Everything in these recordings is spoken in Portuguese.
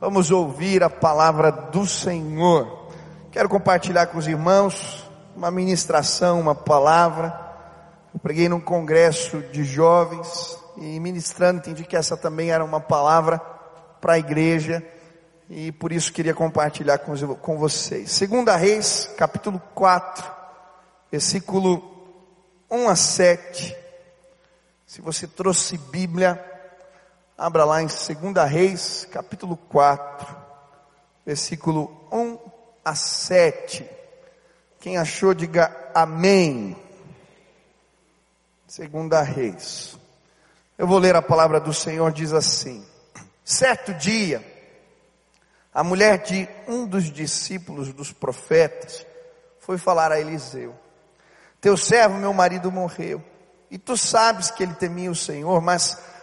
Vamos ouvir a palavra do Senhor. Quero compartilhar com os irmãos uma ministração, uma palavra. Eu preguei num congresso de jovens e ministrando entendi que essa também era uma palavra para a igreja e por isso queria compartilhar com, com vocês. Segunda Reis, capítulo 4, versículo 1 a 7. Se você trouxe Bíblia, Abra lá em 2 Reis, capítulo 4, versículo 1 a 7. Quem achou, diga amém. 2 Reis. Eu vou ler a palavra do Senhor, diz assim: Certo dia, a mulher de um dos discípulos dos profetas foi falar a Eliseu: Teu servo, meu marido, morreu, e tu sabes que ele temia o Senhor, mas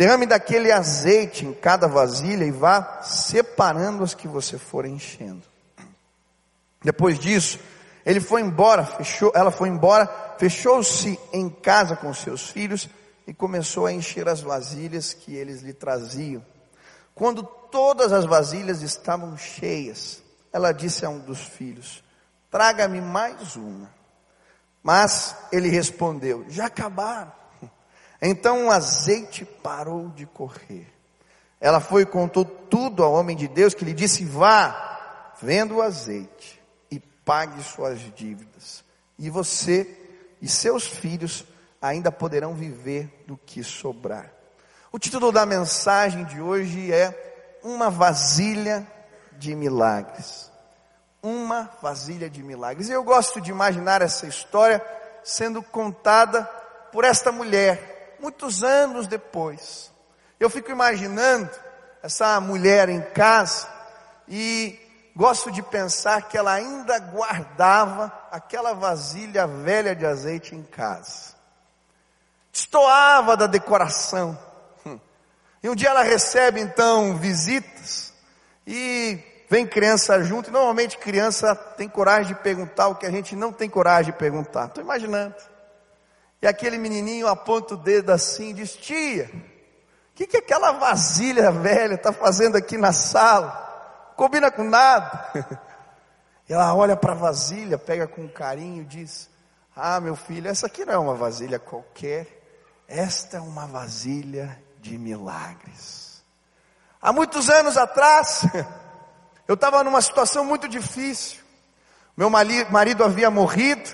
Derrame daquele azeite em cada vasilha e vá separando as que você for enchendo. Depois disso, ele foi embora, fechou, ela foi embora, fechou-se em casa com seus filhos e começou a encher as vasilhas que eles lhe traziam. Quando todas as vasilhas estavam cheias, ela disse a um dos filhos: Traga-me mais uma. Mas ele respondeu: Já acabaram. Então o azeite parou de correr. Ela foi e contou tudo ao homem de Deus, que lhe disse: Vá, venda o azeite e pague suas dívidas. E você e seus filhos ainda poderão viver do que sobrar. O título da mensagem de hoje é Uma Vasilha de Milagres. Uma vasilha de milagres. E eu gosto de imaginar essa história sendo contada por esta mulher muitos anos depois. Eu fico imaginando essa mulher em casa e gosto de pensar que ela ainda guardava aquela vasilha velha de azeite em casa. Destoava da decoração. E um dia ela recebe então visitas e vem criança junto. E normalmente criança tem coragem de perguntar o que a gente não tem coragem de perguntar. Estou imaginando. E aquele menininho aponta o dedo assim e diz: Tia, o que, que aquela vasilha velha está fazendo aqui na sala? Combina com nada. Ela olha para a vasilha, pega com carinho e diz: Ah, meu filho, essa aqui não é uma vasilha qualquer, esta é uma vasilha de milagres. Há muitos anos atrás, eu estava numa situação muito difícil. Meu marido havia morrido,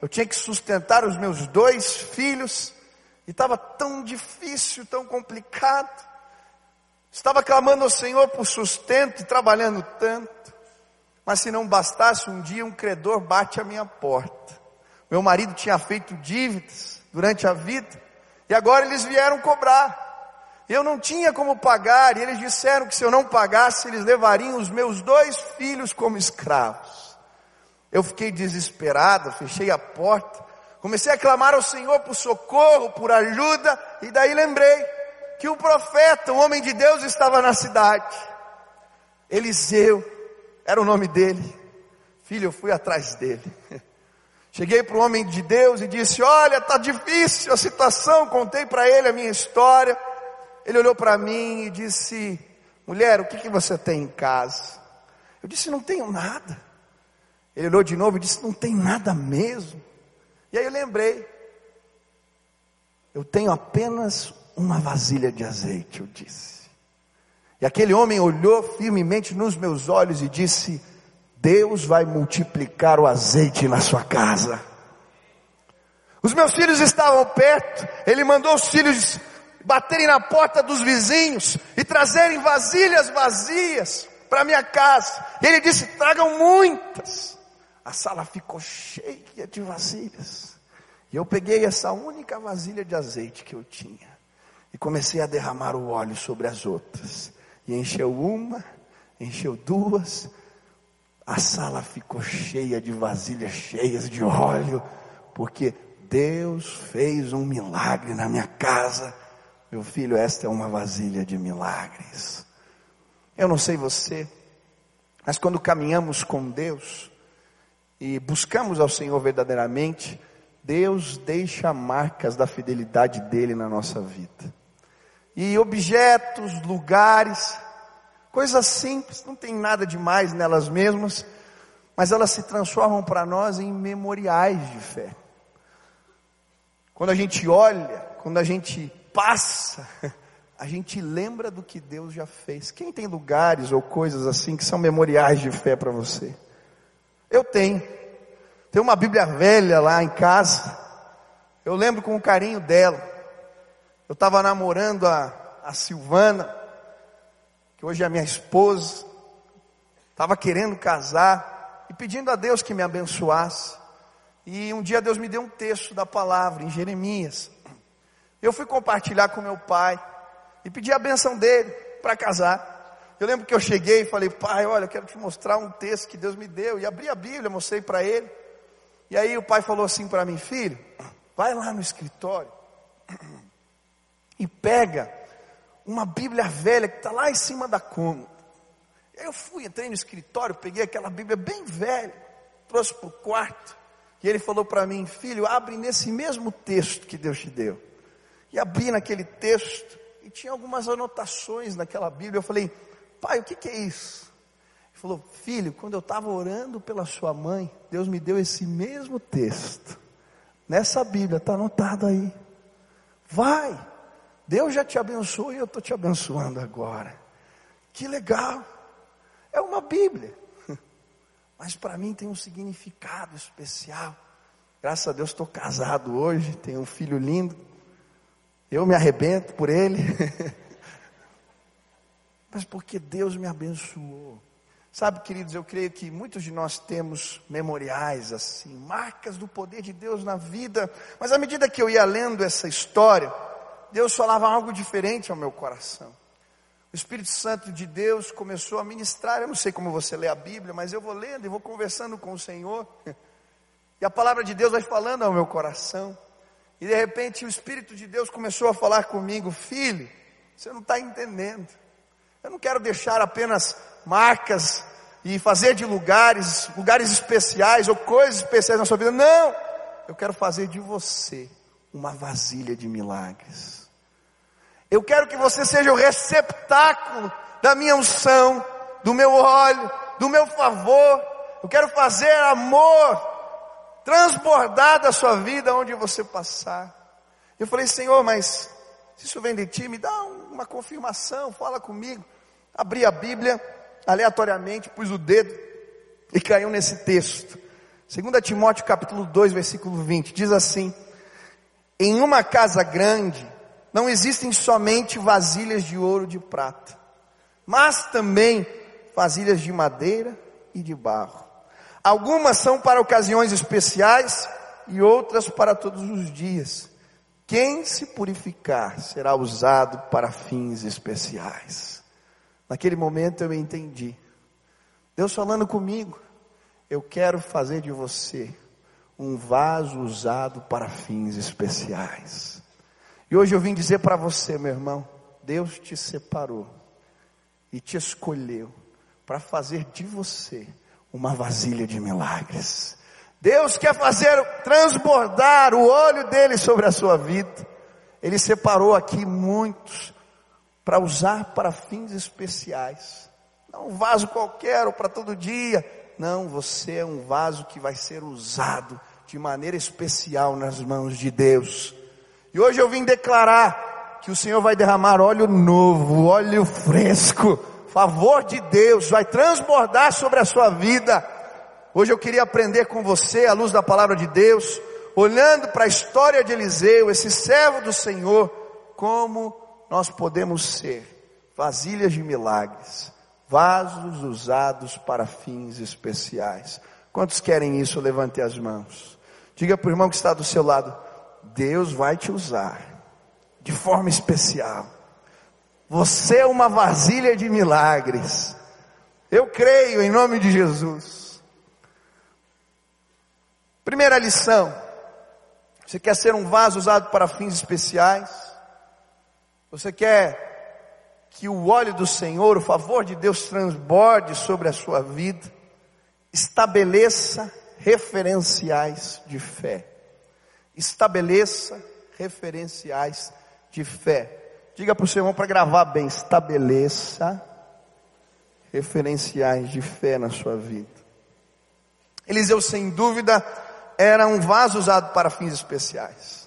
eu tinha que sustentar os meus dois filhos, e estava tão difícil, tão complicado. Estava clamando ao Senhor por sustento e trabalhando tanto. Mas se não bastasse, um dia um credor bate à minha porta. Meu marido tinha feito dívidas durante a vida, e agora eles vieram cobrar. Eu não tinha como pagar, e eles disseram que se eu não pagasse, eles levariam os meus dois filhos como escravos. Eu fiquei desesperado, fechei a porta, comecei a clamar ao Senhor por socorro, por ajuda, e daí lembrei que o profeta, o homem de Deus, estava na cidade. Eliseu, era o nome dele. Filho, eu fui atrás dele. Cheguei para o homem de Deus e disse: Olha, está difícil a situação. Contei para ele a minha história. Ele olhou para mim e disse: Mulher, o que, que você tem em casa? Eu disse: Não tenho nada. Ele olhou de novo e disse: Não tem nada mesmo. E aí eu lembrei: Eu tenho apenas uma vasilha de azeite, eu disse. E aquele homem olhou firmemente nos meus olhos e disse: Deus vai multiplicar o azeite na sua casa. Os meus filhos estavam perto, ele mandou os filhos baterem na porta dos vizinhos e trazerem vasilhas vazias para minha casa. Ele disse: tragam muitas a sala ficou cheia de vasilhas. E eu peguei essa única vasilha de azeite que eu tinha e comecei a derramar o óleo sobre as outras. E encheu uma, encheu duas, a sala ficou cheia de vasilhas cheias de óleo, porque Deus fez um milagre na minha casa. Meu filho, esta é uma vasilha de milagres. Eu não sei você, mas quando caminhamos com Deus e buscamos ao Senhor verdadeiramente, Deus deixa marcas da fidelidade dele na nossa vida. E objetos, lugares, coisas simples, não tem nada demais nelas mesmas, mas elas se transformam para nós em memoriais de fé. Quando a gente olha, quando a gente passa, a gente lembra do que Deus já fez. Quem tem lugares ou coisas assim que são memoriais de fé para você? Eu tenho. Tem uma Bíblia velha lá em casa. Eu lembro com carinho dela. Eu estava namorando a, a Silvana, que hoje é minha esposa. Estava querendo casar e pedindo a Deus que me abençoasse. E um dia Deus me deu um texto da palavra em Jeremias. Eu fui compartilhar com meu pai e pedi a benção dele para casar. Eu lembro que eu cheguei e falei, pai, olha, eu quero te mostrar um texto que Deus me deu. E abri a Bíblia, mostrei para ele. E aí o pai falou assim para mim, filho, vai lá no escritório e pega uma Bíblia velha que está lá em cima da cômoda. Eu fui, entrei no escritório, peguei aquela Bíblia bem velha, trouxe para o quarto. E ele falou para mim, filho, abre nesse mesmo texto que Deus te deu. E abri naquele texto, e tinha algumas anotações naquela Bíblia. Eu falei, pai, o que, que é isso? Ele falou, filho, quando eu estava orando pela sua mãe, Deus me deu esse mesmo texto. Nessa Bíblia, está anotado aí. Vai, Deus já te abençoou e eu estou te abençoando agora. Que legal, é uma Bíblia mas para mim tem um significado especial. Graças a Deus estou casado hoje, tenho um filho lindo. Eu me arrebento por ele, mas porque Deus me abençoou. Sabe, queridos, eu creio que muitos de nós temos memoriais assim, marcas do poder de Deus na vida, mas à medida que eu ia lendo essa história, Deus falava algo diferente ao meu coração. O Espírito Santo de Deus começou a ministrar. Eu não sei como você lê a Bíblia, mas eu vou lendo e vou conversando com o Senhor. E a palavra de Deus vai falando ao meu coração. E de repente o Espírito de Deus começou a falar comigo: Filho, você não está entendendo. Eu não quero deixar apenas marcas e fazer de lugares, lugares especiais ou coisas especiais na sua vida. Não! Eu quero fazer de você uma vasilha de milagres. Eu quero que você seja o receptáculo da minha unção, do meu óleo, do meu favor. Eu quero fazer amor transbordar da sua vida onde você passar. Eu falei, Senhor, mas se isso vem de ti, me dá uma confirmação, fala comigo. Abri a Bíblia aleatoriamente, pus o dedo e caiu nesse texto. 2 Timóteo capítulo 2, versículo 20, diz assim: Em uma casa grande não existem somente vasilhas de ouro e de prata, mas também vasilhas de madeira e de barro. Algumas são para ocasiões especiais e outras para todos os dias. Quem se purificar será usado para fins especiais. Naquele momento eu entendi. Deus falando comigo, eu quero fazer de você um vaso usado para fins especiais. E hoje eu vim dizer para você, meu irmão, Deus te separou e te escolheu para fazer de você uma vasilha de milagres. Deus quer fazer transbordar o olho dele sobre a sua vida. Ele separou aqui muitos para usar para fins especiais. Não um vaso qualquer ou para todo dia. Não, você é um vaso que vai ser usado de maneira especial nas mãos de Deus. E hoje eu vim declarar que o Senhor vai derramar óleo novo, óleo fresco, favor de Deus vai transbordar sobre a sua vida. Hoje eu queria aprender com você, à luz da palavra de Deus, olhando para a história de Eliseu, esse servo do Senhor, como nós podemos ser vasilhas de milagres, vasos usados para fins especiais. Quantos querem isso? Levante as mãos. Diga para o irmão que está do seu lado: Deus vai te usar de forma especial. Você é uma vasilha de milagres. Eu creio em nome de Jesus. Primeira lição: você quer ser um vaso usado para fins especiais? Você quer que o óleo do Senhor, o favor de Deus transborde sobre a sua vida? Estabeleça referenciais de fé. Estabeleça referenciais de fé. Diga para o seu irmão para gravar bem: estabeleça referenciais de fé na sua vida. Eliseu, sem dúvida, era um vaso usado para fins especiais.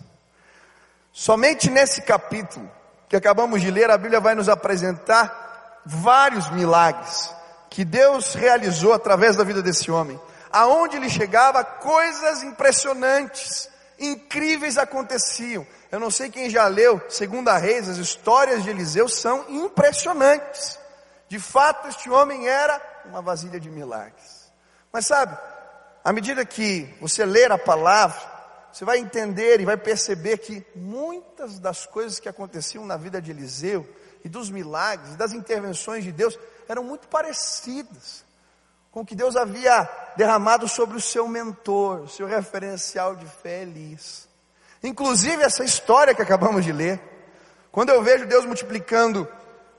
Somente nesse capítulo que acabamos de ler, a Bíblia vai nos apresentar vários milagres que Deus realizou através da vida desse homem. Aonde ele chegava, coisas impressionantes, incríveis aconteciam. Eu não sei quem já leu, segundo a Reis, as histórias de Eliseu são impressionantes. De fato, este homem era uma vasilha de milagres. Mas sabe, à medida que você ler a palavra, você vai entender e vai perceber que muitas das coisas que aconteciam na vida de Eliseu, e dos milagres, das intervenções de Deus, eram muito parecidas com o que Deus havia derramado sobre o seu mentor, o seu referencial de fé, Elias. Inclusive essa história que acabamos de ler, quando eu vejo Deus multiplicando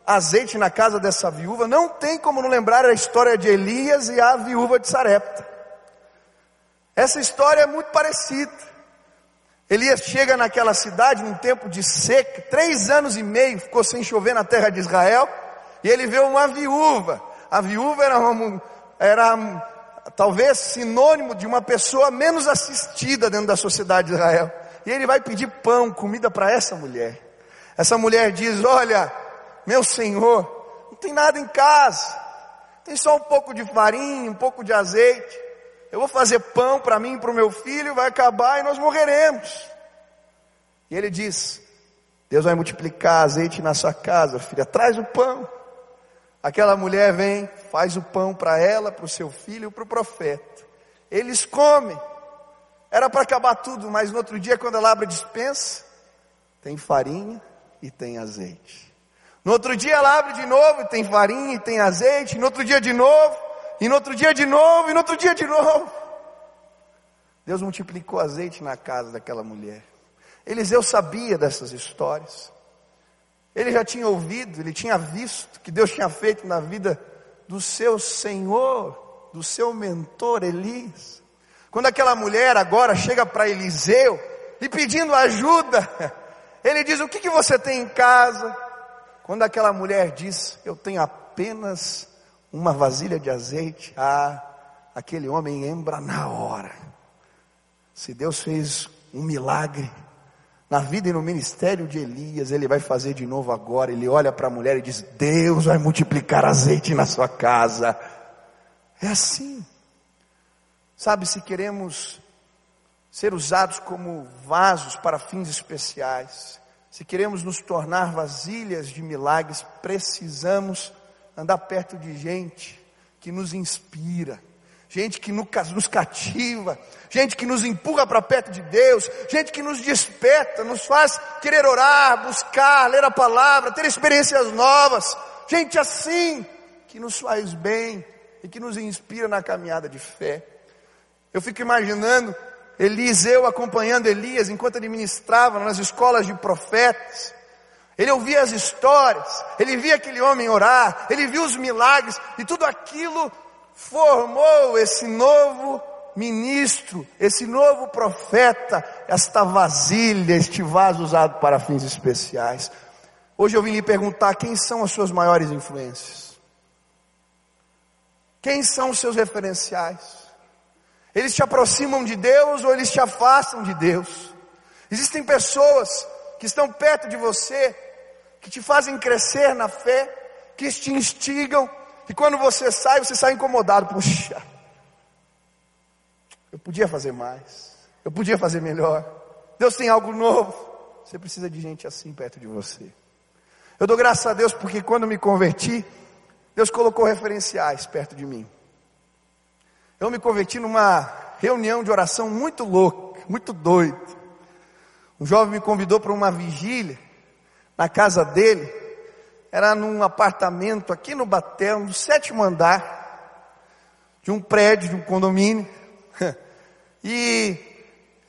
azeite na casa dessa viúva, não tem como não lembrar a história de Elias e a viúva de Sarepta. Essa história é muito parecida. Elias chega naquela cidade num tempo de seca, três anos e meio ficou sem chover na terra de Israel, e ele vê uma viúva. A viúva era, uma, era talvez sinônimo de uma pessoa menos assistida dentro da sociedade de Israel. E ele vai pedir pão, comida para essa mulher. Essa mulher diz: Olha, meu senhor, não tem nada em casa, tem só um pouco de farinha, um pouco de azeite. Eu vou fazer pão para mim e para o meu filho, vai acabar e nós morreremos. E ele diz: Deus vai multiplicar azeite na sua casa, filha, traz o pão. Aquela mulher vem, faz o pão para ela, para o seu filho e para o profeta. Eles comem. Era para acabar tudo, mas no outro dia, quando ela abre a dispensa, tem farinha e tem azeite. No outro dia ela abre de novo e tem farinha e tem azeite. No outro dia de novo. E no outro dia de novo. E no outro dia de novo. Deus multiplicou azeite na casa daquela mulher. Eliseu sabia dessas histórias. Ele já tinha ouvido, ele tinha visto que Deus tinha feito na vida do seu Senhor, do seu mentor Elias. Quando aquela mulher agora chega para Eliseu e pedindo ajuda, ele diz: O que, que você tem em casa? Quando aquela mulher diz, eu tenho apenas uma vasilha de azeite, ah, aquele homem lembra na hora. Se Deus fez um milagre na vida e no ministério de Elias, ele vai fazer de novo agora. Ele olha para a mulher e diz: Deus vai multiplicar azeite na sua casa. É assim. Sabe, se queremos ser usados como vasos para fins especiais, se queremos nos tornar vasilhas de milagres, precisamos andar perto de gente que nos inspira, gente que nos cativa, gente que nos empurra para perto de Deus, gente que nos desperta, nos faz querer orar, buscar, ler a palavra, ter experiências novas, gente assim que nos faz bem e que nos inspira na caminhada de fé. Eu fico imaginando Eliseu acompanhando Elias enquanto ele ministrava nas escolas de profetas. Ele ouvia as histórias, ele via aquele homem orar, ele viu os milagres e tudo aquilo formou esse novo ministro, esse novo profeta, esta vasilha, este vaso usado para fins especiais. Hoje eu vim lhe perguntar quem são as suas maiores influências? Quem são os seus referenciais? Eles te aproximam de Deus ou eles te afastam de Deus. Existem pessoas que estão perto de você, que te fazem crescer na fé, que te instigam, que quando você sai, você sai incomodado. Puxa, eu podia fazer mais, eu podia fazer melhor. Deus tem algo novo. Você precisa de gente assim perto de você. Eu dou graças a Deus porque quando me converti, Deus colocou referenciais perto de mim. Eu me converti numa reunião de oração muito louca, muito doida. Um jovem me convidou para uma vigília na casa dele. Era num apartamento aqui no Batel, no sétimo andar de um prédio, de um condomínio. E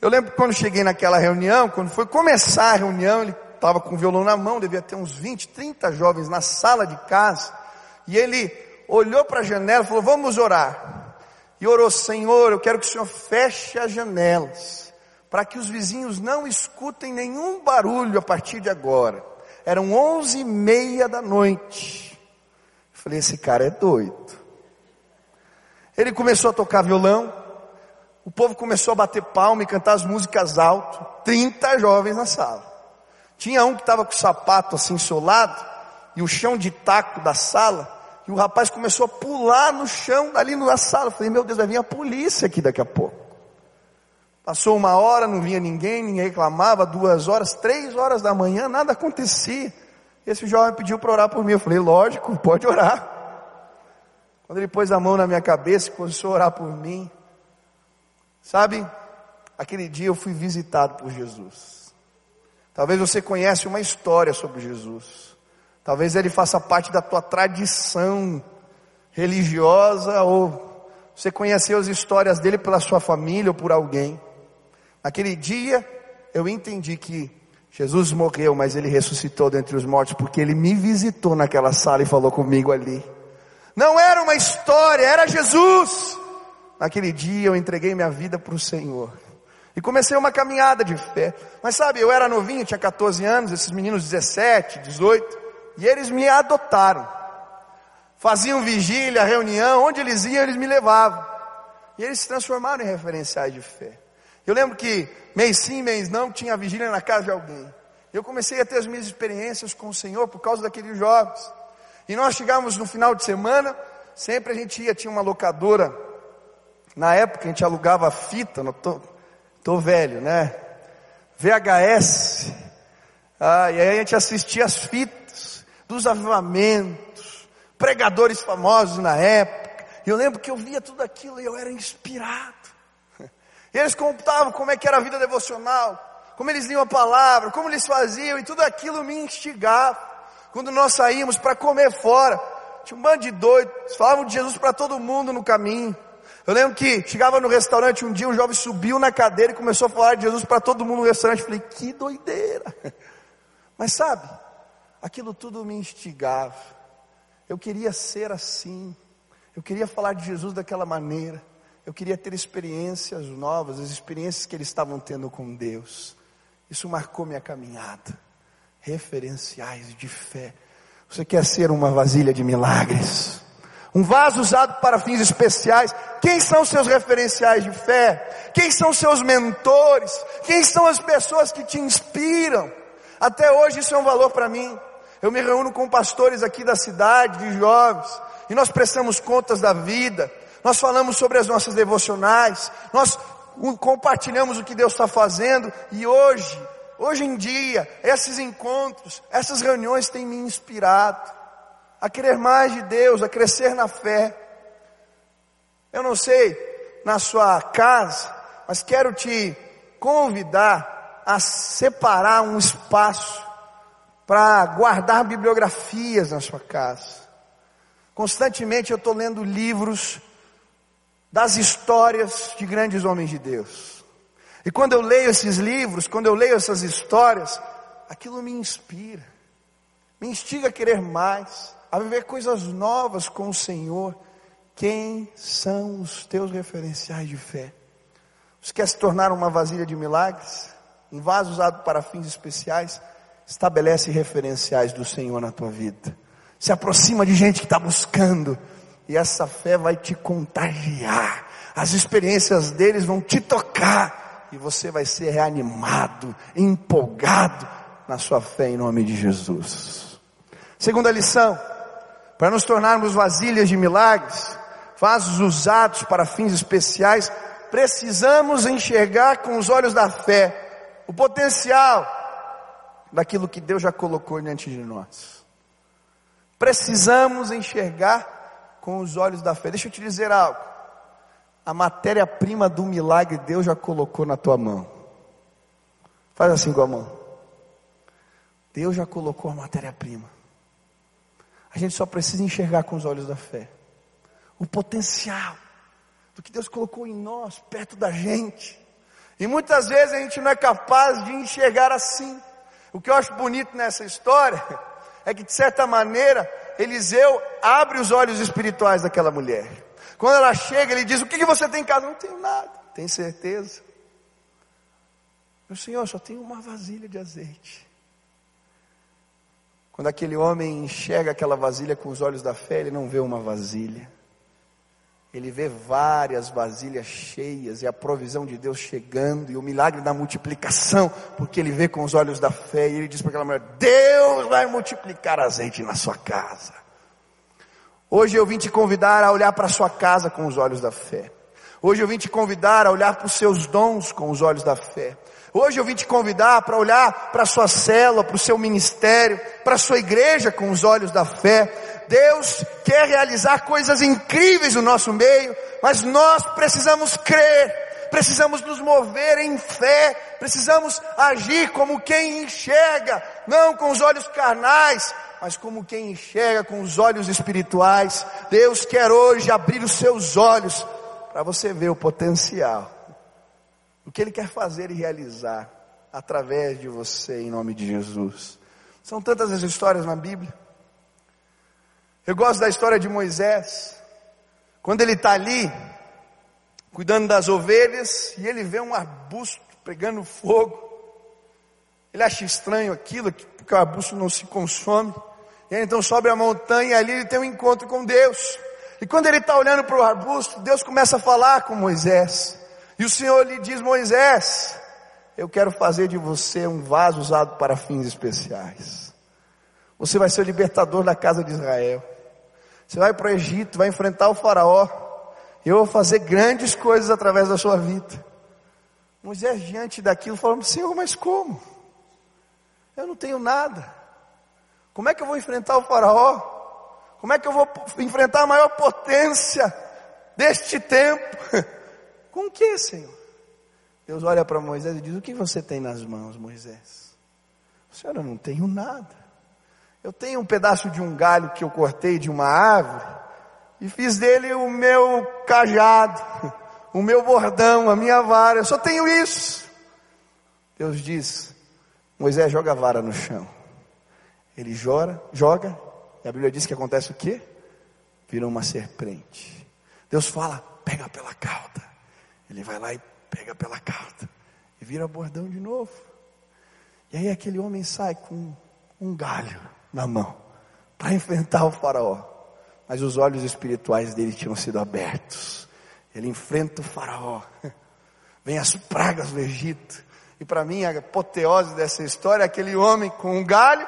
eu lembro que quando cheguei naquela reunião, quando foi começar a reunião, ele estava com o violão na mão, devia ter uns 20, 30 jovens na sala de casa, e ele olhou para a janela e falou: Vamos orar. E orou: Senhor, eu quero que o Senhor feche as janelas, para que os vizinhos não escutem nenhum barulho a partir de agora. Eram onze e meia da noite. falei: Esse cara é doido. Ele começou a tocar violão, o povo começou a bater palma e cantar as músicas alto. 30 jovens na sala. Tinha um que estava com o sapato assim solado e o chão de taco da sala. E o rapaz começou a pular no chão ali na sala. Eu falei, meu Deus, vai vir a polícia aqui daqui a pouco. Passou uma hora, não vinha ninguém, ninguém reclamava. Duas horas, três horas da manhã, nada acontecia. Esse jovem pediu para orar por mim. Eu falei, lógico, pode orar. Quando ele pôs a mão na minha cabeça e começou a orar por mim, Sabe, aquele dia eu fui visitado por Jesus. Talvez você conhece uma história sobre Jesus. Talvez ele faça parte da tua tradição religiosa ou você conheceu as histórias dele pela sua família ou por alguém. Naquele dia eu entendi que Jesus morreu, mas ele ressuscitou dentre os mortos porque ele me visitou naquela sala e falou comigo ali. Não era uma história, era Jesus. Naquele dia eu entreguei minha vida para o Senhor. E comecei uma caminhada de fé. Mas sabe, eu era novinho, tinha 14 anos, esses meninos 17, 18, e eles me adotaram. Faziam vigília, reunião, onde eles iam, eles me levavam. E eles se transformaram em referenciais de fé. Eu lembro que mês sim, mês não, tinha vigília na casa de alguém. Eu comecei a ter as minhas experiências com o Senhor por causa daqueles jovens. E nós chegávamos no final de semana, sempre a gente ia, tinha uma locadora na época a gente alugava fita, não tô, tô velho, né? VHS. Ah, e aí a gente assistia as fitas dos avivamentos, pregadores famosos na época. E eu lembro que eu via tudo aquilo e eu era inspirado. E eles contavam como é que era a vida devocional, como eles liam a palavra, como eles faziam, e tudo aquilo me instigava. Quando nós saímos para comer fora, tinha um bando de doidos, falavam de Jesus para todo mundo no caminho. Eu lembro que chegava no restaurante um dia, um jovem subiu na cadeira e começou a falar de Jesus para todo mundo no restaurante. Eu falei, que doideira. Mas sabe, aquilo tudo me instigava. Eu queria ser assim. Eu queria falar de Jesus daquela maneira. Eu queria ter experiências novas, as experiências que eles estavam tendo com Deus. Isso marcou minha caminhada. Referenciais de fé. Você quer ser uma vasilha de milagres? Um vaso usado para fins especiais. Quem são seus referenciais de fé? Quem são seus mentores? Quem são as pessoas que te inspiram? Até hoje isso é um valor para mim. Eu me reúno com pastores aqui da cidade, de jovens, e nós prestamos contas da vida. Nós falamos sobre as nossas devocionais. Nós compartilhamos o que Deus está fazendo. E hoje, hoje em dia, esses encontros, essas reuniões têm me inspirado a querer mais de Deus, a crescer na fé. Eu não sei na sua casa, mas quero te convidar a separar um espaço para guardar bibliografias na sua casa. Constantemente eu estou lendo livros das histórias de grandes homens de Deus. E quando eu leio esses livros, quando eu leio essas histórias, aquilo me inspira, me instiga a querer mais a viver coisas novas com o Senhor. Quem são os teus referenciais de fé? Você quer se tornar uma vasilha de milagres? Um vaso usado para fins especiais? Estabelece referenciais do Senhor na tua vida. Se aproxima de gente que está buscando. E essa fé vai te contagiar. As experiências deles vão te tocar. E você vai ser reanimado, empolgado na sua fé em nome de Jesus. Segunda lição para nos tornarmos vasilhas de milagres, vasos usados para fins especiais, precisamos enxergar com os olhos da fé o potencial daquilo que Deus já colocou diante de nós. Precisamos enxergar com os olhos da fé. Deixa eu te dizer algo. A matéria-prima do milagre Deus já colocou na tua mão. Faz assim com a mão. Deus já colocou a matéria-prima. A gente só precisa enxergar com os olhos da fé o potencial do que Deus colocou em nós, perto da gente. E muitas vezes a gente não é capaz de enxergar assim. O que eu acho bonito nessa história é que, de certa maneira, Eliseu abre os olhos espirituais daquela mulher. Quando ela chega, ele diz: O que, que você tem em casa? Não tenho nada. Tem certeza? Meu senhor, só tenho uma vasilha de azeite. Quando aquele homem enxerga aquela vasilha com os olhos da fé, ele não vê uma vasilha. Ele vê várias vasilhas cheias e a provisão de Deus chegando e o milagre da multiplicação, porque ele vê com os olhos da fé e ele diz para aquela mulher: Deus vai multiplicar azeite na sua casa. Hoje eu vim te convidar a olhar para a sua casa com os olhos da fé. Hoje eu vim te convidar a olhar para os seus dons com os olhos da fé. Hoje eu vim te convidar para olhar para a sua célula, para o seu ministério, para a sua igreja com os olhos da fé. Deus quer realizar coisas incríveis no nosso meio, mas nós precisamos crer, precisamos nos mover em fé, precisamos agir como quem enxerga, não com os olhos carnais, mas como quem enxerga com os olhos espirituais. Deus quer hoje abrir os seus olhos para você ver o potencial, o que Ele quer fazer e realizar através de você, em nome de Jesus. São tantas as histórias na Bíblia. Eu gosto da história de Moisés, quando ele está ali, cuidando das ovelhas, e ele vê um arbusto pegando fogo. Ele acha estranho aquilo, porque o arbusto não se consome. E aí, então sobe a montanha e ali ele tem um encontro com Deus. E quando ele está olhando para o arbusto, Deus começa a falar com Moisés. E o Senhor lhe diz: Moisés, eu quero fazer de você um vaso usado para fins especiais. Você vai ser o libertador da casa de Israel. Você vai para o Egito, vai enfrentar o Faraó. Eu vou fazer grandes coisas através da sua vida. Moisés, diante daquilo, falou: Senhor, mas como? Eu não tenho nada. Como é que eu vou enfrentar o faraó? Como é que eu vou enfrentar a maior potência deste tempo? Com o que, Senhor? Deus olha para Moisés e diz: O que você tem nas mãos, Moisés? Senhor, eu não tenho nada. Eu tenho um pedaço de um galho que eu cortei de uma árvore e fiz dele o meu cajado, o meu bordão, a minha vara. Eu só tenho isso. Deus diz: Moisés joga a vara no chão. Ele joga, joga, e a Bíblia diz que acontece o quê? Vira uma serpente. Deus fala, pega pela cauda. Ele vai lá e pega pela cauda. E vira bordão de novo. E aí aquele homem sai com um galho na mão para enfrentar o faraó. Mas os olhos espirituais dele tinham sido abertos. Ele enfrenta o faraó. Vem as pragas do Egito. E para mim a apoteose dessa história é aquele homem com um galho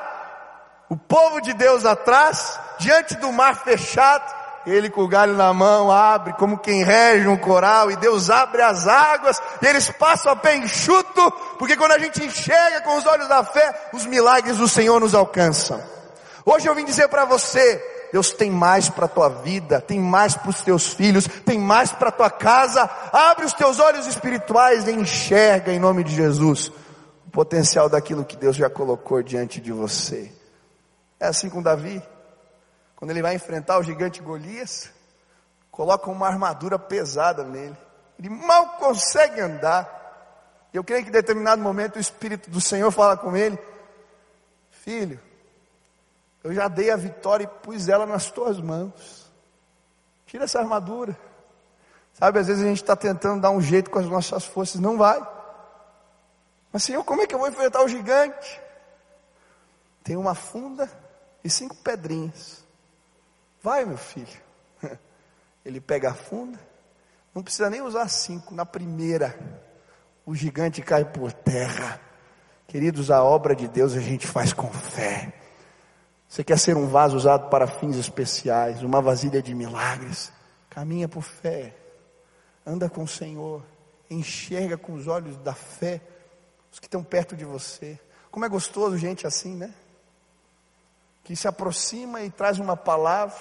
o povo de Deus atrás, diante do mar fechado, ele com o galho na mão abre como quem rege um coral e Deus abre as águas e eles passam a pé enxuto, porque quando a gente enxerga com os olhos da fé, os milagres do Senhor nos alcançam. Hoje eu vim dizer para você, Deus tem mais para a tua vida, tem mais para os teus filhos, tem mais para a tua casa. Abre os teus olhos espirituais e enxerga em nome de Jesus o potencial daquilo que Deus já colocou diante de você. É assim com Davi. Quando ele vai enfrentar o gigante Golias, coloca uma armadura pesada nele. Ele mal consegue andar. Eu creio que em determinado momento o Espírito do Senhor fala com ele: Filho, eu já dei a vitória e pus ela nas tuas mãos. Tira essa armadura. Sabe, às vezes a gente está tentando dar um jeito com as nossas forças, não vai. Mas Senhor, como é que eu vou enfrentar o gigante? Tem uma funda e cinco pedrinhas. Vai, meu filho. Ele pega a funda, não precisa nem usar cinco. Na primeira, o gigante cai por terra. Queridos, a obra de Deus a gente faz com fé. Você quer ser um vaso usado para fins especiais, uma vasilha de milagres? Caminha por fé, anda com o Senhor, enxerga com os olhos da fé os que estão perto de você. Como é gostoso gente assim, né? que se aproxima e traz uma palavra,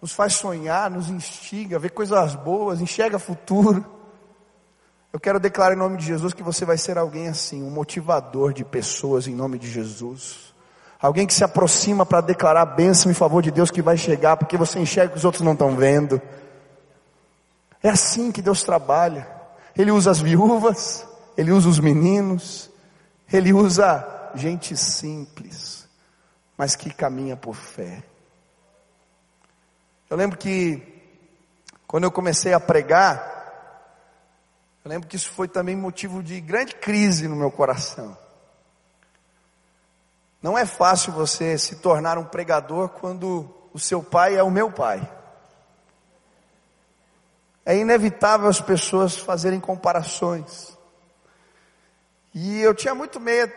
nos faz sonhar, nos instiga, ver coisas boas, enxerga futuro. Eu quero declarar em nome de Jesus que você vai ser alguém assim, um motivador de pessoas em nome de Jesus. Alguém que se aproxima para declarar a bênção em favor de Deus que vai chegar, porque você enxerga que os outros não estão vendo. É assim que Deus trabalha. Ele usa as viúvas, ele usa os meninos, ele usa gente simples, mas que caminha por fé. Eu lembro que quando eu comecei a pregar, eu lembro que isso foi também motivo de grande crise no meu coração. Não é fácil você se tornar um pregador quando o seu pai é o meu pai. É inevitável as pessoas fazerem comparações. E eu tinha muito medo.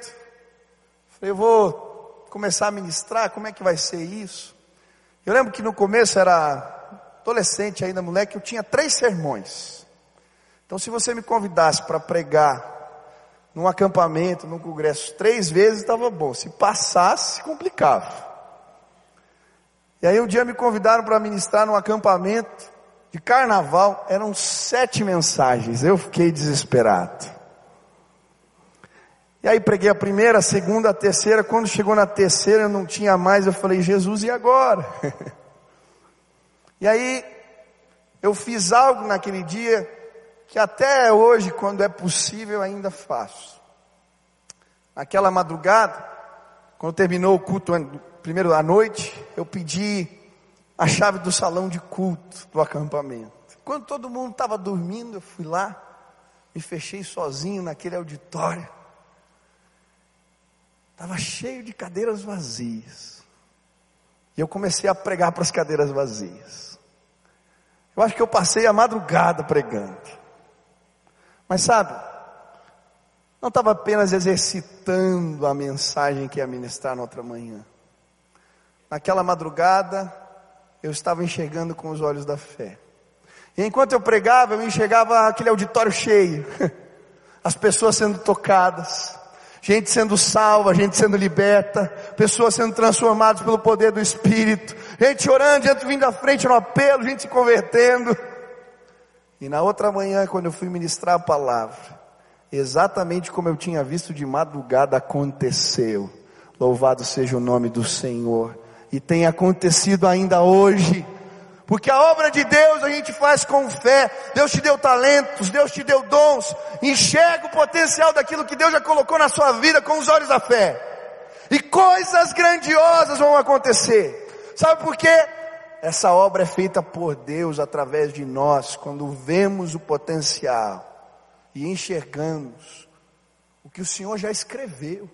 Falei, eu vou começar a ministrar, como é que vai ser isso? Eu lembro que no começo era adolescente ainda, moleque, eu tinha três sermões. Então se você me convidasse para pregar num acampamento, num congresso, três vezes estava bom. Se passasse, complicava. E aí um dia me convidaram para ministrar num acampamento de carnaval, eram sete mensagens. Eu fiquei desesperado. E aí preguei a primeira, a segunda, a terceira. Quando chegou na terceira, eu não tinha mais. Eu falei, Jesus, e agora? e aí eu fiz algo naquele dia que até hoje, quando é possível, ainda faço. Naquela madrugada, quando terminou o culto primeiro da noite, eu pedi a chave do salão de culto do acampamento. Quando todo mundo estava dormindo, eu fui lá e fechei sozinho naquele auditório. Estava cheio de cadeiras vazias. E eu comecei a pregar para as cadeiras vazias. Eu acho que eu passei a madrugada pregando. Mas sabe, não estava apenas exercitando a mensagem que ia ministrar na outra manhã. Naquela madrugada, eu estava enxergando com os olhos da fé. E enquanto eu pregava, eu enxergava aquele auditório cheio, as pessoas sendo tocadas, gente sendo salva, gente sendo liberta, pessoas sendo transformadas pelo poder do Espírito, gente orando, gente vindo à frente no apelo, gente se convertendo. E na outra manhã, quando eu fui ministrar a palavra, exatamente como eu tinha visto de madrugada aconteceu. Louvado seja o nome do Senhor. E tem acontecido ainda hoje. Porque a obra de Deus a gente faz com fé. Deus te deu talentos, Deus te deu dons. Enxerga o potencial daquilo que Deus já colocou na sua vida com os olhos da fé. E coisas grandiosas vão acontecer. Sabe por quê? Essa obra é feita por Deus através de nós, quando vemos o potencial e enxergamos o que o Senhor já escreveu.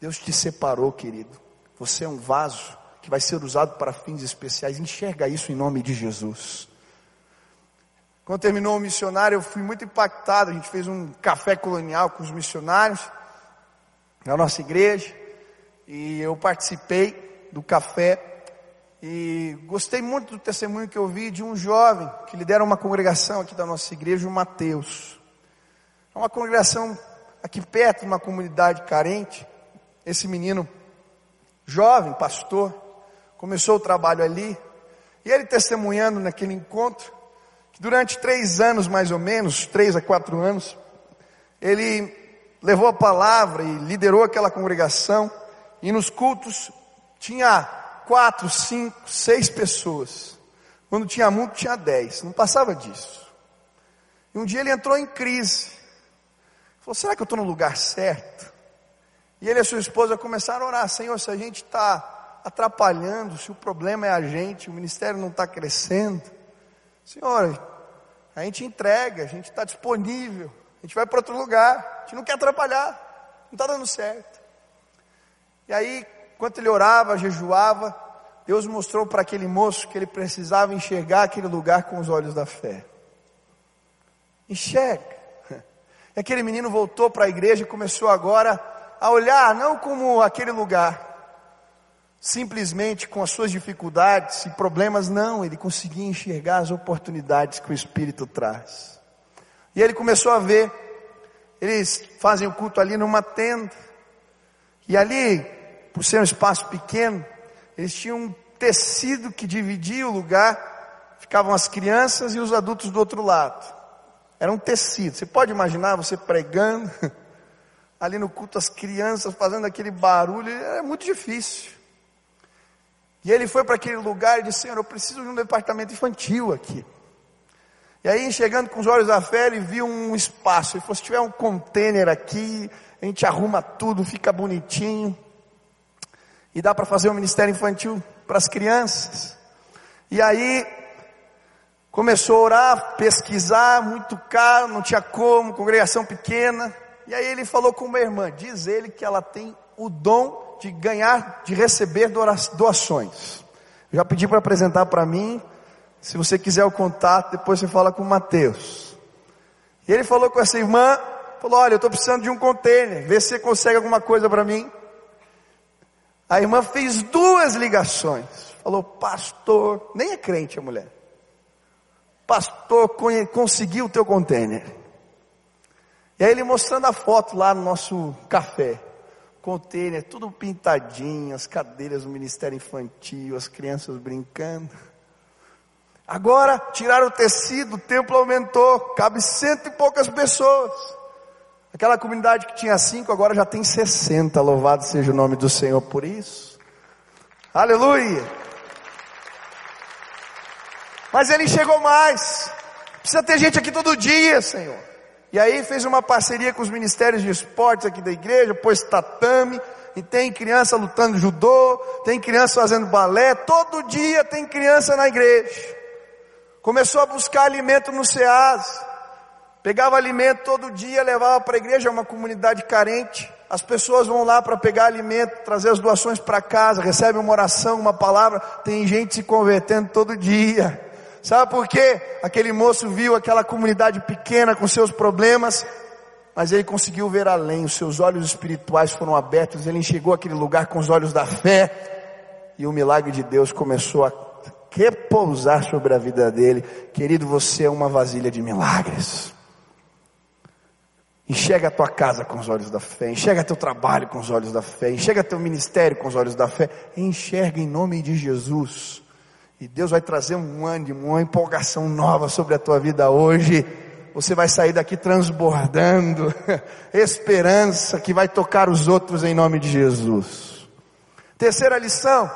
Deus te separou, querido. Você é um vaso que vai ser usado para fins especiais. Enxerga isso em nome de Jesus. Quando terminou o missionário, eu fui muito impactado. A gente fez um café colonial com os missionários na nossa igreja e eu participei do café e gostei muito do testemunho que eu vi de um jovem que lidera uma congregação aqui da nossa igreja, o Mateus. É uma congregação aqui perto de uma comunidade carente. Esse menino, jovem, pastor, começou o trabalho ali. E ele testemunhando naquele encontro, que durante três anos mais ou menos, três a quatro anos, ele levou a palavra e liderou aquela congregação. E nos cultos tinha quatro, cinco, seis pessoas. Quando tinha muito, tinha dez. Não passava disso. E um dia ele entrou em crise. Falou: será que eu estou no lugar certo? E ele e a sua esposa começaram a orar: Senhor, se a gente está atrapalhando, se o problema é a gente, o ministério não está crescendo, Senhor, a gente entrega, a gente está disponível, a gente vai para outro lugar, a gente não quer atrapalhar, não está dando certo. E aí Enquanto ele orava, jejuava, Deus mostrou para aquele moço que ele precisava enxergar aquele lugar com os olhos da fé. Enxerga. E aquele menino voltou para a igreja e começou agora a olhar, não como aquele lugar, simplesmente com as suas dificuldades e problemas, não, ele conseguia enxergar as oportunidades que o Espírito traz. E ele começou a ver, eles fazem o culto ali numa tenda, e ali por ser um espaço pequeno, eles tinham um tecido que dividia o lugar, ficavam as crianças e os adultos do outro lado. Era um tecido. Você pode imaginar você pregando, ali no culto, as crianças fazendo aquele barulho, era muito difícil. E ele foi para aquele lugar e disse: Senhor, eu preciso de um departamento infantil aqui. E aí, chegando com os olhos da fé, ele viu um espaço. Ele falou: se tiver um container aqui, a gente arruma tudo, fica bonitinho. E dá para fazer um ministério infantil para as crianças. E aí, começou a orar, pesquisar, muito caro, não tinha como, congregação pequena. E aí ele falou com uma irmã, diz ele que ela tem o dom de ganhar, de receber doações. já pedi para apresentar para mim, se você quiser o contato, depois você fala com o Mateus. E ele falou com essa irmã, falou: Olha, eu estou precisando de um container, vê se você consegue alguma coisa para mim. A irmã fez duas ligações, falou: Pastor, nem é crente a mulher, Pastor, conseguiu o teu container. E aí ele mostrando a foto lá no nosso café. Container, tudo pintadinho, as cadeiras do Ministério Infantil, as crianças brincando. Agora tiraram o tecido, o templo aumentou, cabe cento e poucas pessoas. Aquela comunidade que tinha cinco, agora já tem sessenta. Louvado seja o nome do Senhor por isso. Aleluia. Mas ele chegou mais. Precisa ter gente aqui todo dia, Senhor. E aí fez uma parceria com os ministérios de esportes aqui da igreja, pôs tatame, e tem criança lutando judô, tem criança fazendo balé, todo dia tem criança na igreja. Começou a buscar alimento no SEAS. Pegava alimento todo dia, levava para a igreja, é uma comunidade carente. As pessoas vão lá para pegar alimento, trazer as doações para casa, recebem uma oração, uma palavra. Tem gente se convertendo todo dia. Sabe por quê? Aquele moço viu aquela comunidade pequena com seus problemas, mas ele conseguiu ver além. Os seus olhos espirituais foram abertos. Ele enxergou aquele lugar com os olhos da fé. E o milagre de Deus começou a repousar sobre a vida dele. Querido, você é uma vasilha de milagres. Enxerga a tua casa com os olhos da fé, enxerga teu trabalho com os olhos da fé, enxerga teu ministério com os olhos da fé, enxerga em nome de Jesus. E Deus vai trazer um ânimo, uma empolgação nova sobre a tua vida hoje. Você vai sair daqui transbordando esperança que vai tocar os outros em nome de Jesus. Terceira lição: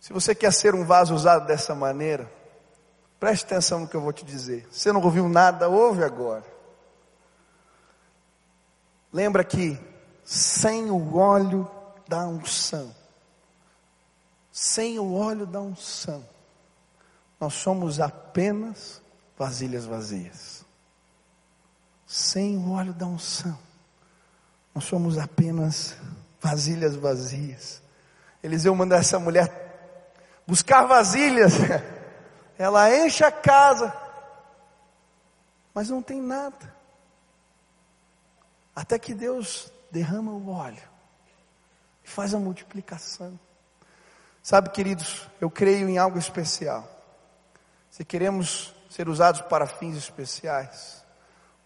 se você quer ser um vaso usado dessa maneira, preste atenção no que eu vou te dizer. Você não ouviu nada, ouve agora. Lembra que sem o óleo da unção, sem o óleo da unção, nós somos apenas vasilhas vazias. Sem o óleo da unção, nós somos apenas vasilhas vazias. Eliseu manda essa mulher buscar vasilhas. Ela enche a casa, mas não tem nada. Até que Deus derrama o óleo e faz a multiplicação. Sabe, queridos, eu creio em algo especial. Se queremos ser usados para fins especiais,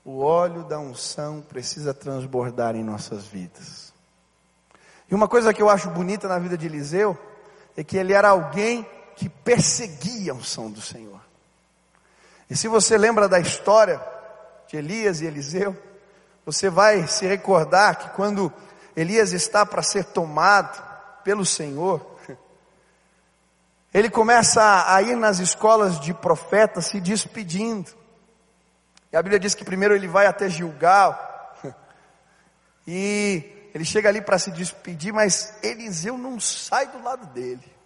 o óleo da unção precisa transbordar em nossas vidas. E uma coisa que eu acho bonita na vida de Eliseu é que ele era alguém que perseguia a unção do Senhor. E se você lembra da história de Elias e Eliseu, você vai se recordar que quando Elias está para ser tomado pelo Senhor, ele começa a ir nas escolas de profetas se despedindo. E a Bíblia diz que primeiro ele vai até Gilgal, e ele chega ali para se despedir, mas Eliseu não sai do lado dele.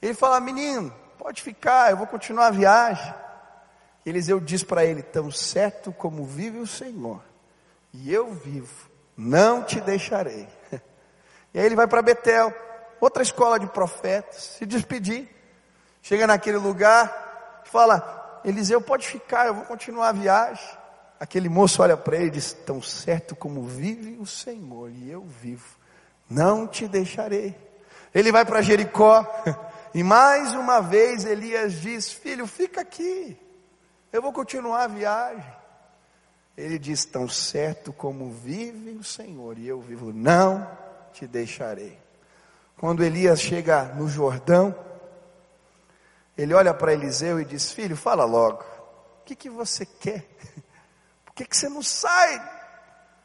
Ele fala: Menino, pode ficar, eu vou continuar a viagem. Eliseu diz para ele: Tão certo como vive o Senhor, e eu vivo, não te deixarei. E aí ele vai para Betel, outra escola de profetas, se despedir. Chega naquele lugar, fala: Eliseu, pode ficar, eu vou continuar a viagem. Aquele moço olha para ele e diz: Tão certo como vive o Senhor e eu vivo, não te deixarei. Ele vai para Jericó, e mais uma vez Elias diz: Filho, fica aqui, eu vou continuar a viagem. Ele diz: Tão certo como vive o Senhor e eu vivo, não te deixarei. Quando Elias chega no Jordão, ele olha para Eliseu e diz: Filho, fala logo, o que, que você quer? que, que você não sai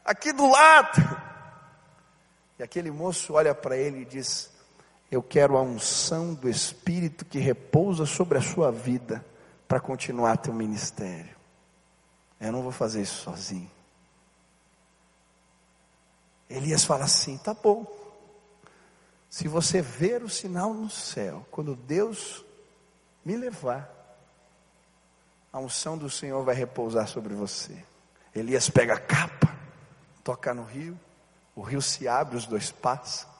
aqui do lado? E aquele moço olha para ele e diz: Eu quero a unção do Espírito que repousa sobre a sua vida, para continuar teu ministério. Eu não vou fazer isso sozinho. Elias fala assim: tá bom. Se você ver o sinal no céu, quando Deus me levar, a unção do Senhor vai repousar sobre você. Elias pega a capa, toca no rio, o rio se abre, os dois passam.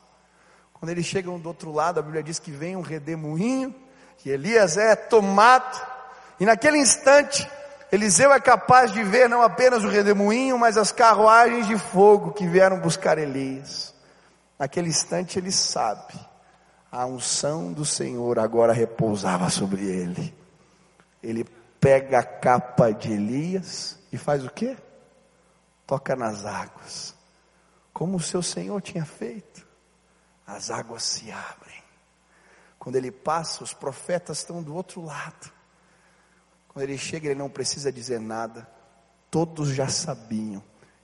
Quando eles chegam do outro lado, a Bíblia diz que vem um redemoinho, e Elias é tomado, e naquele instante, Eliseu é capaz de ver não apenas o redemoinho, mas as carruagens de fogo que vieram buscar Elias. Naquele instante ele sabe, a unção do Senhor agora repousava sobre ele. Ele pega a capa de Elias e faz o quê? Toca nas águas, como o seu Senhor tinha feito. As águas se abrem. Quando ele passa, os profetas estão do outro lado. Quando ele chega, ele não precisa dizer nada. Todos já sabiam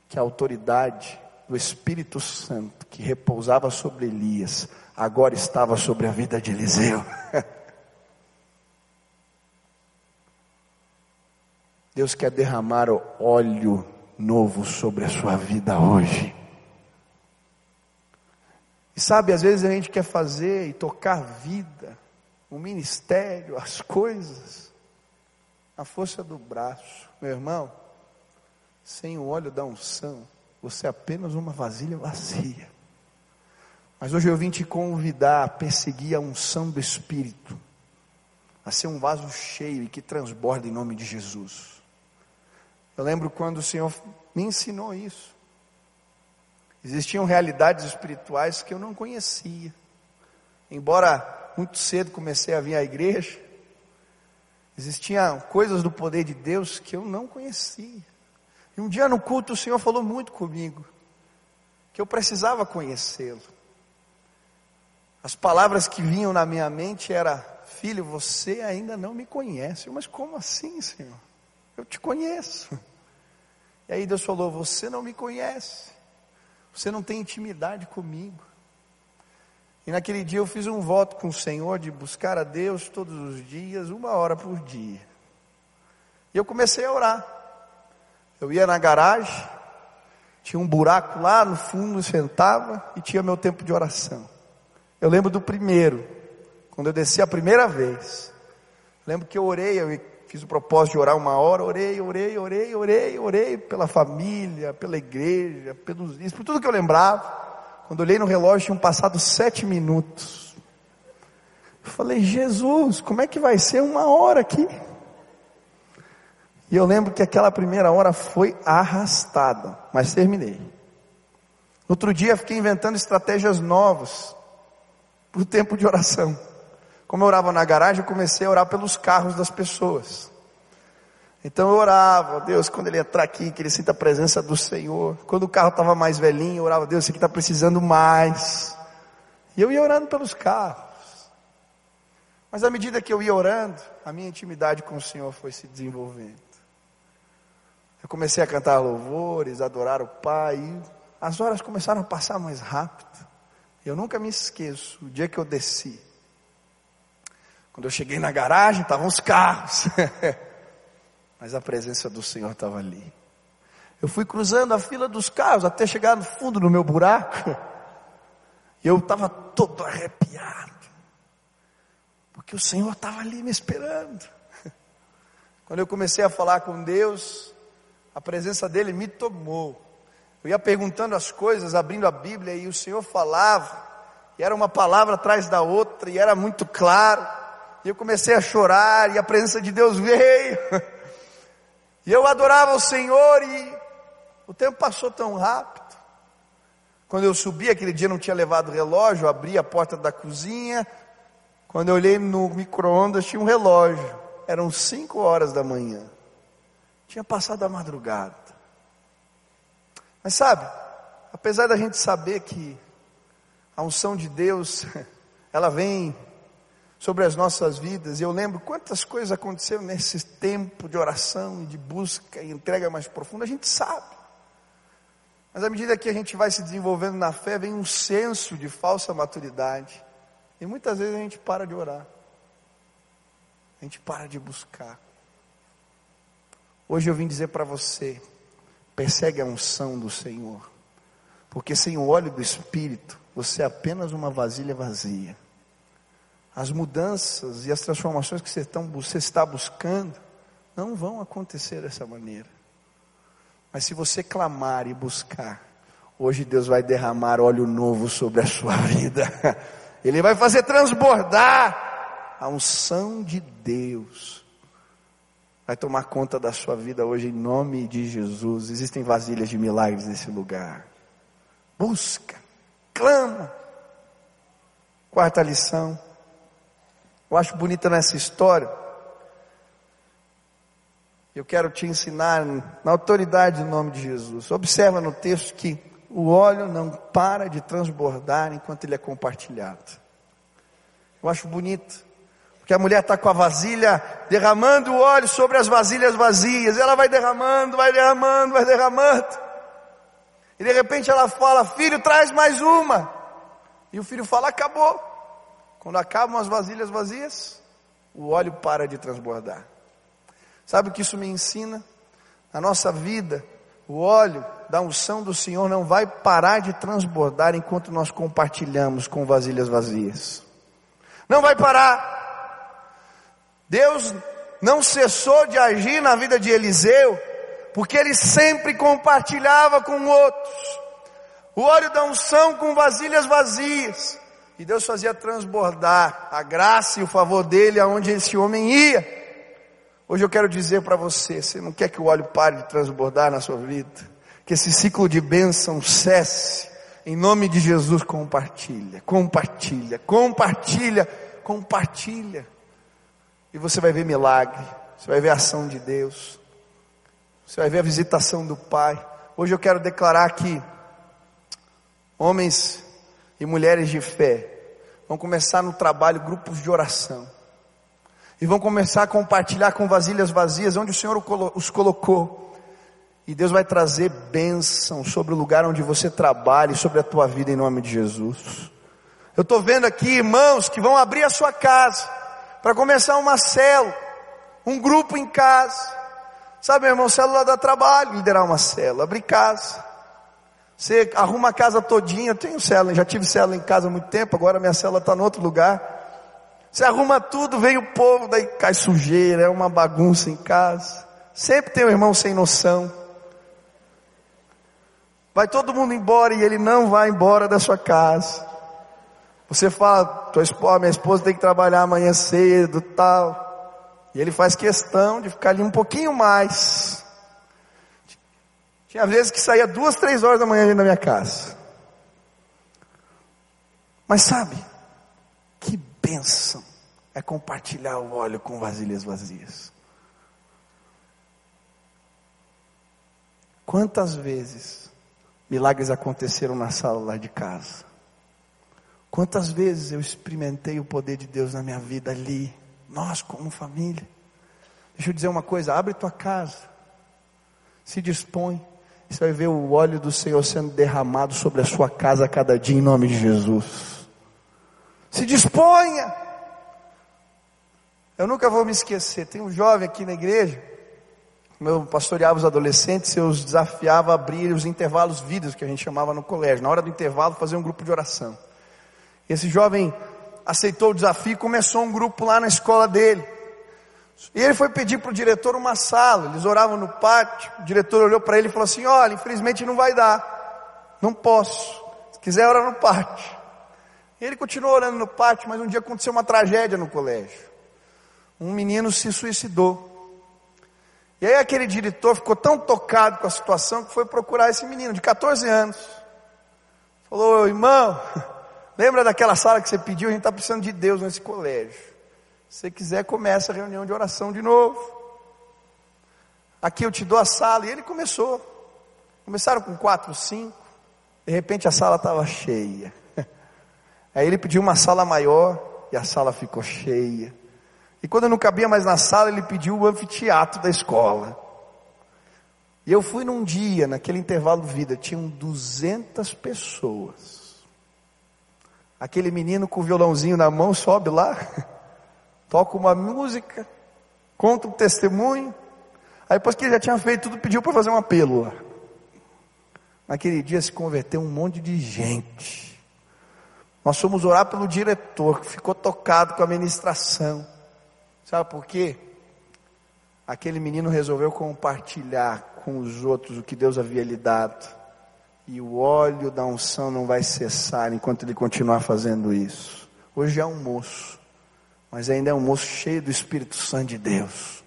que a autoridade do Espírito Santo que repousava sobre Elias, agora estava sobre a vida de Eliseu. Deus quer derramar óleo novo sobre a sua vida hoje. E sabe, às vezes a gente quer fazer e tocar a vida, o ministério, as coisas, a força do braço. Meu irmão, sem o óleo da unção, você é apenas uma vasilha vazia. Mas hoje eu vim te convidar a perseguir a unção do Espírito, a ser um vaso cheio e que transborda em nome de Jesus. Eu lembro quando o Senhor me ensinou isso. Existiam realidades espirituais que eu não conhecia. Embora muito cedo comecei a vir à igreja, Existiam coisas do poder de Deus que eu não conhecia. E um dia no culto o Senhor falou muito comigo, que eu precisava conhecê-lo. As palavras que vinham na minha mente era: Filho, você ainda não me conhece. Mas como assim, Senhor? Eu te conheço. E aí Deus falou: Você não me conhece. Você não tem intimidade comigo. E naquele dia eu fiz um voto com o Senhor de buscar a Deus todos os dias, uma hora por dia. E eu comecei a orar. Eu ia na garagem, tinha um buraco lá no fundo, sentava e tinha meu tempo de oração. Eu lembro do primeiro, quando eu desci a primeira vez. Lembro que eu orei, eu fiz o propósito de orar uma hora, orei, orei, orei, orei, orei pela família, pela igreja, pelos por tudo que eu lembrava. Quando olhei no relógio, tinham passado sete minutos. Eu falei, Jesus, como é que vai ser uma hora aqui? E eu lembro que aquela primeira hora foi arrastada, mas terminei. Outro dia, fiquei inventando estratégias novas para o tempo de oração. Como eu orava na garagem, eu comecei a orar pelos carros das pessoas. Então eu orava, Deus, quando ele entrar aqui, que ele sinta a presença do Senhor. Quando o carro estava mais velhinho, eu orava, Deus, esse aqui está precisando mais. E eu ia orando pelos carros. Mas à medida que eu ia orando, a minha intimidade com o Senhor foi se desenvolvendo. Eu comecei a cantar louvores, adorar o Pai, e as horas começaram a passar mais rápido. Eu nunca me esqueço, o dia que eu desci. Quando eu cheguei na garagem, estavam os carros. mas a presença do Senhor estava ali. Eu fui cruzando a fila dos carros até chegar no fundo do meu buraco. E eu estava todo arrepiado. Porque o Senhor estava ali me esperando. Quando eu comecei a falar com Deus, a presença dele me tomou. Eu ia perguntando as coisas, abrindo a Bíblia, e o Senhor falava, e era uma palavra atrás da outra, e era muito claro. E eu comecei a chorar, e a presença de Deus veio. E eu adorava o Senhor e o tempo passou tão rápido. Quando eu subi, aquele dia não tinha levado relógio, abri a porta da cozinha. Quando eu olhei no micro-ondas, tinha um relógio. Eram cinco horas da manhã. Tinha passado a madrugada. Mas sabe, apesar da gente saber que a unção de Deus, ela vem sobre as nossas vidas. Eu lembro quantas coisas aconteceram nesse tempo de oração, de busca e entrega mais profunda, a gente sabe. Mas à medida que a gente vai se desenvolvendo na fé, vem um senso de falsa maturidade. E muitas vezes a gente para de orar. A gente para de buscar. Hoje eu vim dizer para você: persegue a unção do Senhor, porque sem o óleo do Espírito, você é apenas uma vasilha vazia. As mudanças e as transformações que você, você está buscando não vão acontecer dessa maneira. Mas se você clamar e buscar, hoje Deus vai derramar óleo novo sobre a sua vida. Ele vai fazer transbordar a unção de Deus. Vai tomar conta da sua vida hoje em nome de Jesus. Existem vasilhas de milagres nesse lugar. Busca, clama. Quarta lição. Eu acho bonita nessa história. Eu quero te ensinar na autoridade do nome de Jesus. Observa no texto que o óleo não para de transbordar enquanto ele é compartilhado. Eu acho bonito. Porque a mulher está com a vasilha derramando o óleo sobre as vasilhas vazias. Ela vai derramando, vai derramando, vai derramando. E de repente ela fala: Filho, traz mais uma. E o filho fala: Acabou. Quando acabam as vasilhas vazias, o óleo para de transbordar. Sabe o que isso me ensina? Na nossa vida, o óleo da unção do Senhor não vai parar de transbordar enquanto nós compartilhamos com vasilhas vazias. Não vai parar. Deus não cessou de agir na vida de Eliseu, porque ele sempre compartilhava com outros. O óleo da unção com vasilhas vazias. E Deus fazia transbordar a graça e o favor dele aonde esse homem ia. Hoje eu quero dizer para você, você não quer que o óleo pare de transbordar na sua vida? Que esse ciclo de bênção cesse. Em nome de Jesus, compartilha, compartilha, compartilha, compartilha. E você vai ver milagre, você vai ver a ação de Deus, você vai ver a visitação do Pai. Hoje eu quero declarar que homens e mulheres de fé vão começar no trabalho grupos de oração e vão começar a compartilhar com vasilhas vazias onde o Senhor os colocou. E Deus vai trazer bênção sobre o lugar onde você trabalha e sobre a tua vida em nome de Jesus. Eu estou vendo aqui irmãos que vão abrir a sua casa para começar uma célula, um grupo em casa. Sabe, meu irmão, célula dá trabalho, liderar uma célula, abrir casa. Você arruma a casa todinha, tenho célula, já tive célula em casa há muito tempo, agora minha célula está no outro lugar. Você arruma tudo, vem o povo, daí cai sujeira, é uma bagunça em casa. Sempre tem um irmão sem noção. Vai todo mundo embora e ele não vai embora da sua casa. Você fala, tua esposa, minha esposa tem que trabalhar amanhã cedo, tal. E ele faz questão de ficar ali um pouquinho mais. Tinha vezes que saía duas, três horas da manhã na minha casa. Mas sabe, que bênção é compartilhar o óleo com vasilhas vazias. Quantas vezes milagres aconteceram na sala lá de casa? Quantas vezes eu experimentei o poder de Deus na minha vida ali, nós como família? Deixa eu dizer uma coisa, abre tua casa, se dispõe, você vai ver o óleo do Senhor sendo derramado sobre a sua casa a cada dia em nome de Jesus. Se disponha. Eu nunca vou me esquecer. Tem um jovem aqui na igreja. Meu pastoreava os adolescentes, eu os desafiava a abrir os intervalos vidas que a gente chamava no colégio. Na hora do intervalo, fazer um grupo de oração. Esse jovem aceitou o desafio e começou um grupo lá na escola dele. E ele foi pedir para o diretor uma sala. Eles oravam no pátio. O diretor olhou para ele e falou assim: Olha, infelizmente não vai dar. Não posso. Se quiser, ora no pátio. Ele continuou orando no pátio, mas um dia aconteceu uma tragédia no colégio. Um menino se suicidou. E aí aquele diretor ficou tão tocado com a situação que foi procurar esse menino de 14 anos. Falou, irmão, lembra daquela sala que você pediu? A gente está precisando de Deus nesse colégio. Se quiser, começa a reunião de oração de novo. Aqui eu te dou a sala. E ele começou. Começaram com quatro, cinco. De repente a sala estava cheia. Aí ele pediu uma sala maior e a sala ficou cheia. E quando não cabia mais na sala, ele pediu o anfiteatro da escola. E eu fui num dia, naquele intervalo de vida, tinham 200 pessoas. Aquele menino com o violãozinho na mão sobe lá, toca uma música, conta um testemunho. Aí depois que ele já tinha feito tudo, pediu para fazer um apelo lá. Naquele dia se converteu um monte de gente. Nós fomos orar pelo diretor, que ficou tocado com a ministração. Sabe por quê? Aquele menino resolveu compartilhar com os outros o que Deus havia lhe dado. E o óleo da unção não vai cessar enquanto ele continuar fazendo isso. Hoje é um moço, mas ainda é um moço cheio do Espírito Santo de Deus.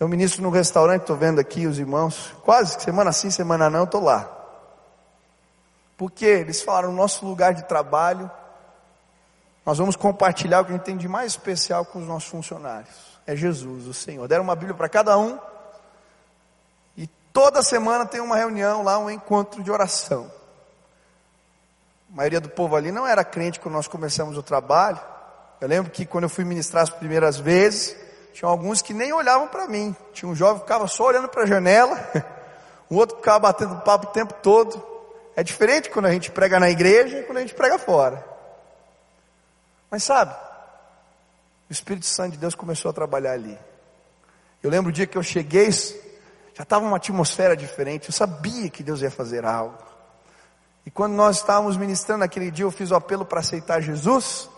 Eu ministro no restaurante, estou vendo aqui os irmãos, quase semana sim, semana não, estou lá. Porque eles falaram, no nosso lugar de trabalho, nós vamos compartilhar o que a gente tem de mais especial com os nossos funcionários. É Jesus, o Senhor. Deram uma Bíblia para cada um. E toda semana tem uma reunião lá, um encontro de oração. A maioria do povo ali não era crente quando nós começamos o trabalho. Eu lembro que quando eu fui ministrar as primeiras vezes, tinha alguns que nem olhavam para mim. Tinha um jovem que ficava só olhando para a janela, um outro ficava batendo papo o tempo todo. É diferente quando a gente prega na igreja e quando a gente prega fora. Mas sabe, o Espírito Santo de Deus começou a trabalhar ali. Eu lembro o dia que eu cheguei, já estava uma atmosfera diferente. Eu sabia que Deus ia fazer algo. E quando nós estávamos ministrando aquele dia, eu fiz o apelo para aceitar Jesus.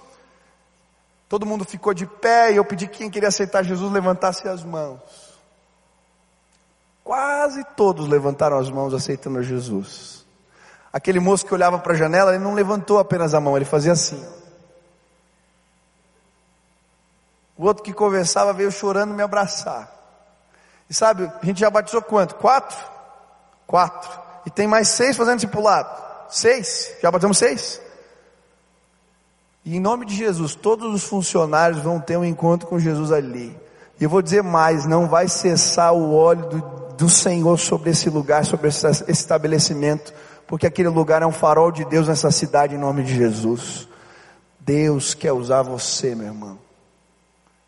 Todo mundo ficou de pé e eu pedi que quem queria aceitar Jesus levantasse as mãos. Quase todos levantaram as mãos aceitando Jesus. Aquele moço que olhava para a janela, ele não levantou apenas a mão, ele fazia assim. O outro que conversava veio chorando me abraçar. E sabe, a gente já batizou quanto? Quatro? Quatro. E tem mais seis fazendo discipulado. Seis? Já batizamos seis? E em nome de Jesus, todos os funcionários vão ter um encontro com Jesus ali. E eu vou dizer mais, não vai cessar o óleo do, do Senhor sobre esse lugar, sobre esse estabelecimento, porque aquele lugar é um farol de Deus nessa cidade em nome de Jesus. Deus quer usar você, meu irmão.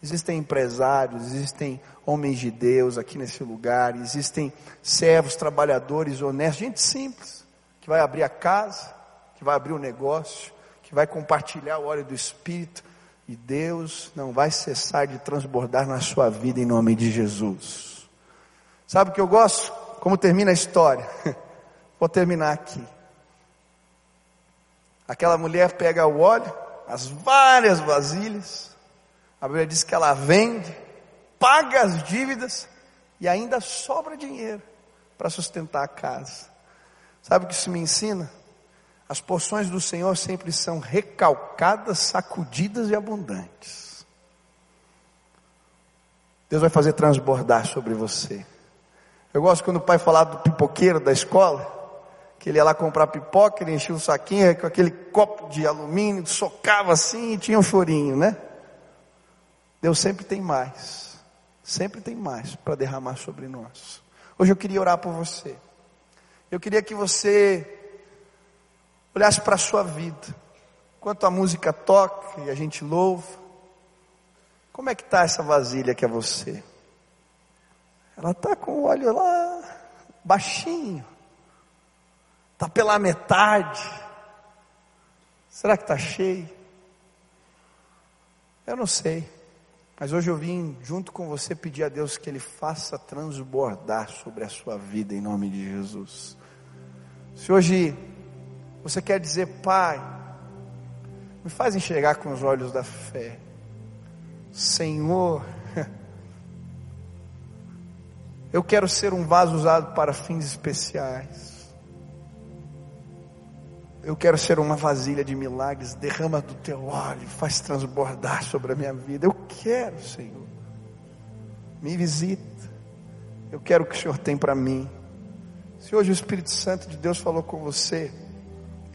Existem empresários, existem homens de Deus aqui nesse lugar, existem servos, trabalhadores honestos, gente simples, que vai abrir a casa, que vai abrir o negócio, que vai compartilhar o óleo do Espírito, e Deus não vai cessar de transbordar na sua vida em nome de Jesus. Sabe o que eu gosto? Como termina a história? Vou terminar aqui. Aquela mulher pega o óleo, as várias vasilhas, a Bíblia diz que ela vende, paga as dívidas e ainda sobra dinheiro para sustentar a casa. Sabe o que isso me ensina? As porções do Senhor sempre são recalcadas, sacudidas e abundantes. Deus vai fazer transbordar sobre você. Eu gosto quando o pai falava do pipoqueiro da escola, que ele ia lá comprar pipoca, ele enchia um saquinho com aquele copo de alumínio, socava assim e tinha um chorinho, né? Deus sempre tem mais, sempre tem mais para derramar sobre nós. Hoje eu queria orar por você. Eu queria que você olhasse para a sua vida. Enquanto a música toca e a gente louva, como é que está essa vasilha que é você? Ela está com o olho lá, baixinho. Está pela metade. Será que está cheio? Eu não sei. Mas hoje eu vim junto com você pedir a Deus que Ele faça transbordar sobre a sua vida em nome de Jesus. Se hoje você quer dizer, Pai, me faz enxergar com os olhos da fé. Senhor, eu quero ser um vaso usado para fins especiais. Eu quero ser uma vasilha de milagres. Derrama do teu óleo, faz transbordar sobre a minha vida. Eu quero, Senhor. Me visita. Eu quero o que o Senhor tem para mim. Se hoje o Espírito Santo de Deus falou com você,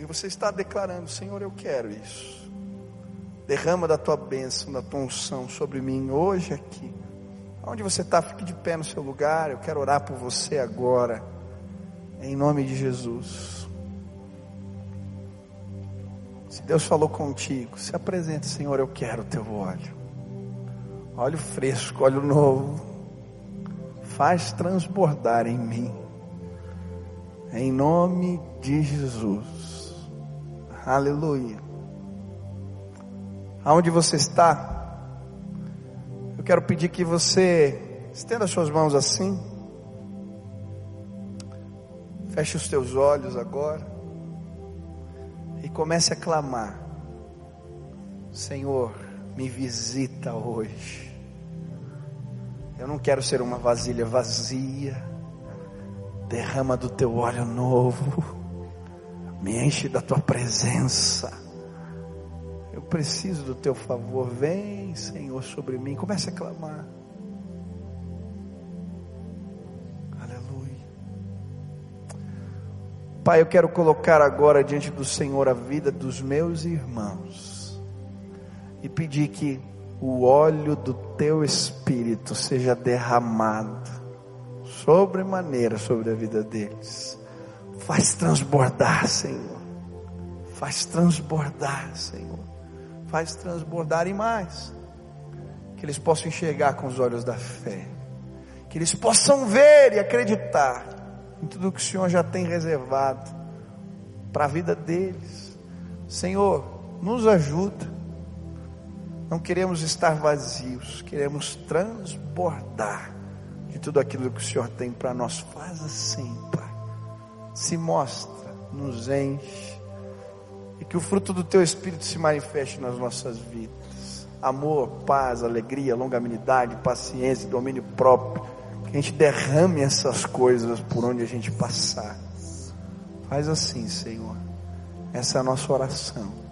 e você está declarando: Senhor, eu quero isso. Derrama da tua bênção, da tua unção sobre mim hoje aqui. Onde você está, fique de pé no seu lugar. Eu quero orar por você agora. Em nome de Jesus. Se Deus falou contigo, se apresente, Senhor, eu quero o teu óleo. Óleo fresco, óleo novo. Faz transbordar em mim. Em nome de Jesus. Aleluia. Aonde você está? Eu quero pedir que você Estenda suas mãos assim. Feche os teus olhos agora. E comece a clamar: Senhor, me visita hoje. Eu não quero ser uma vasilha vazia. Derrama do teu óleo novo. Me enche da tua presença. Eu preciso do teu favor. Vem, Senhor, sobre mim. Comece a clamar. Aleluia. Pai, eu quero colocar agora diante do Senhor a vida dos meus irmãos e pedir que o óleo do teu espírito seja derramado sobremaneira sobre a vida deles. Faz transbordar, Senhor. Faz transbordar, Senhor. Faz transbordar e mais. Que eles possam enxergar com os olhos da fé. Que eles possam ver e acreditar em tudo que o Senhor já tem reservado para a vida deles. Senhor, nos ajuda não queremos estar vazios, queremos transbordar de tudo aquilo que o Senhor tem para nós. Faz assim, Pai. Se mostra, nos enche. E que o fruto do Teu Espírito se manifeste nas nossas vidas. Amor, paz, alegria, longanimidade, paciência, domínio próprio. Que a gente derrame essas coisas por onde a gente passar. Faz assim, Senhor. Essa é a nossa oração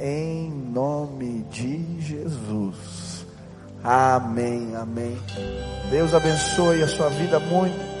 em nome de Jesus. Amém, amém. Deus abençoe a sua vida muito.